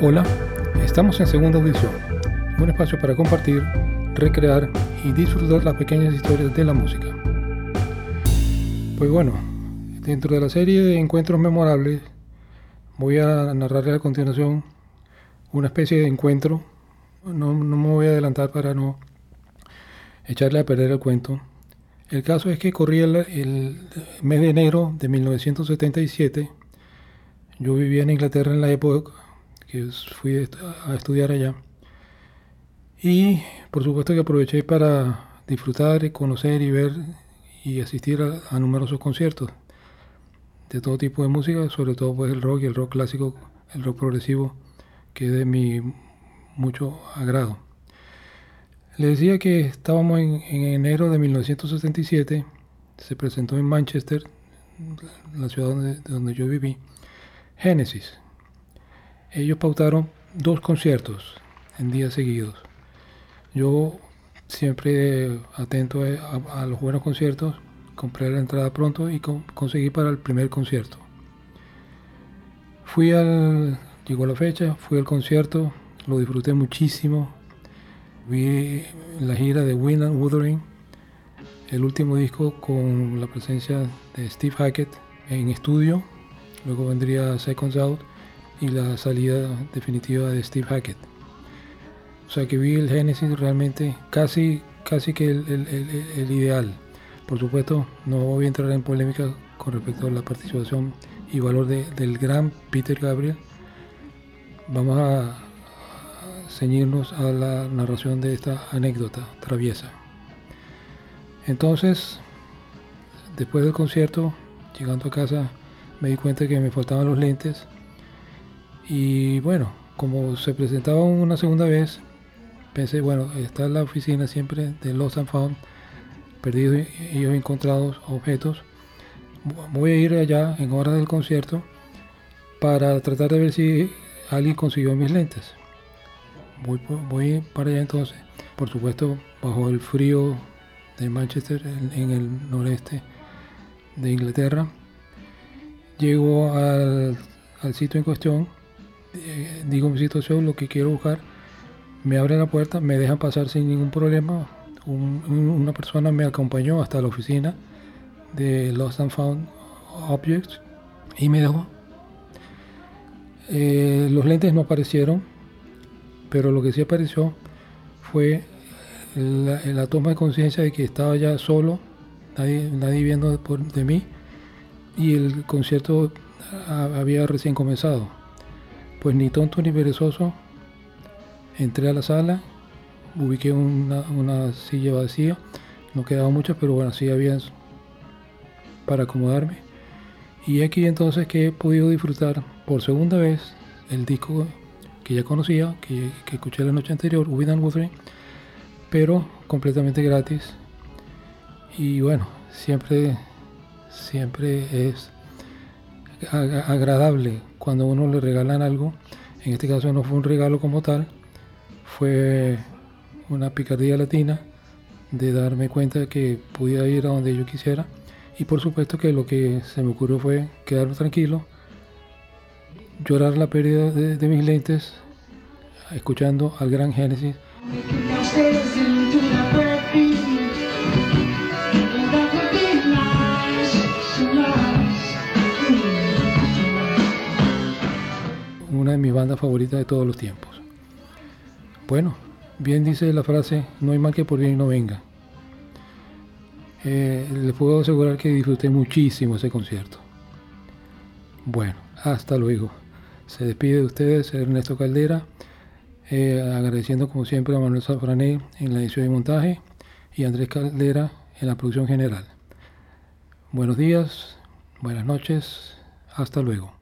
Hola, estamos en segunda audición, un espacio para compartir, recrear y disfrutar las pequeñas historias de la música. Pues bueno, dentro de la serie de encuentros memorables, voy a narrarle a continuación una especie de encuentro. No, me voy a adelantar para no echarle a perder el cuento. El caso es que corría el, el mes de enero de 1977. Yo vivía en Inglaterra en la época que fui a estudiar allá. Y por supuesto que aproveché para disfrutar, conocer y ver y asistir a, numerosos conciertos de todo tipo de música, sobre todo pues el rock y el rock clásico, el rock progresivo, que es de mi mucho agrado. Le decía que estábamos en, enero de 1977, se presentó en Manchester, la ciudad donde, donde yo viví, Genesis, ellos pautaron dos conciertos en días seguidos. Yo siempre atento a, los buenos conciertos, compré la entrada pronto y conseguí para el primer concierto. Fui al, llegó la fecha, fui al concierto, lo disfruté muchísimo. Vi la gira de Win Wuthering, el último disco con la presencia de Steve Hackett en estudio. Luego vendría Seconds Out y la salida definitiva de Steve Hackett. O sea que vi el Genesis realmente casi, casi que el, ideal. Por supuesto, no voy a entrar en polémica con respecto a la participación y valor del gran Peter Gabriel. Vamos a ceñirnos a la narración de esta anécdota traviesa. Entonces, después del concierto, llegando a casa, me di cuenta que me faltaban los lentes y bueno, como se presentaba una segunda vez, pensé, bueno, está en la oficina siempre de Lost and Found, perdidos y encontrados objetos. Voy a ir allá en hora del concierto para tratar de ver si alguien consiguió mis lentes. Voy, voy para allá entonces, por supuesto, bajo el frío de Manchester, en, el noreste de Inglaterra. Llego al, al sitio en cuestión eh, digo mi situación, lo que quiero buscar, me abren la puerta, me dejan pasar sin ningún problema. una persona me acompañó hasta la oficina de Lost and Found Objects y me dejó. Eh, los lentes no aparecieron, pero lo que sí apareció fue la, toma de conciencia de que estaba ya solo, nadie, nadie viendo de mí y el concierto había recién comenzado. Pues ni tonto ni perezoso, entré a la sala, ubiqué una, silla vacía, no quedaba mucho, pero bueno, sí había para acomodarme. Y aquí entonces que he podido disfrutar por segunda vez el disco que ya conocía, que, escuché la noche anterior, With and Wuthering, pero completamente gratis. Y bueno, siempre, siempre es agradable cuando uno le regalan algo. En este caso no fue un regalo como tal, fue una picardía latina de darme cuenta de que podía ir a donde yo quisiera. Y por supuesto que lo que se me ocurrió fue quedarme tranquilo, llorar la pérdida de, de mis lentes, escuchando al gran Génesis. De bandas favoritas de todos los tiempos. Bueno, bien dice la frase, no hay mal que por bien no venga. Eh, les puedo asegurar que disfruté muchísimo ese concierto. Bueno, hasta luego. Se despide de ustedes Ernesto Caldera, eh, agradeciendo como siempre a Manuel Safrané en la edición y montaje y Andrés Caldera en la producción general. Buenos días, buenas noches, hasta luego.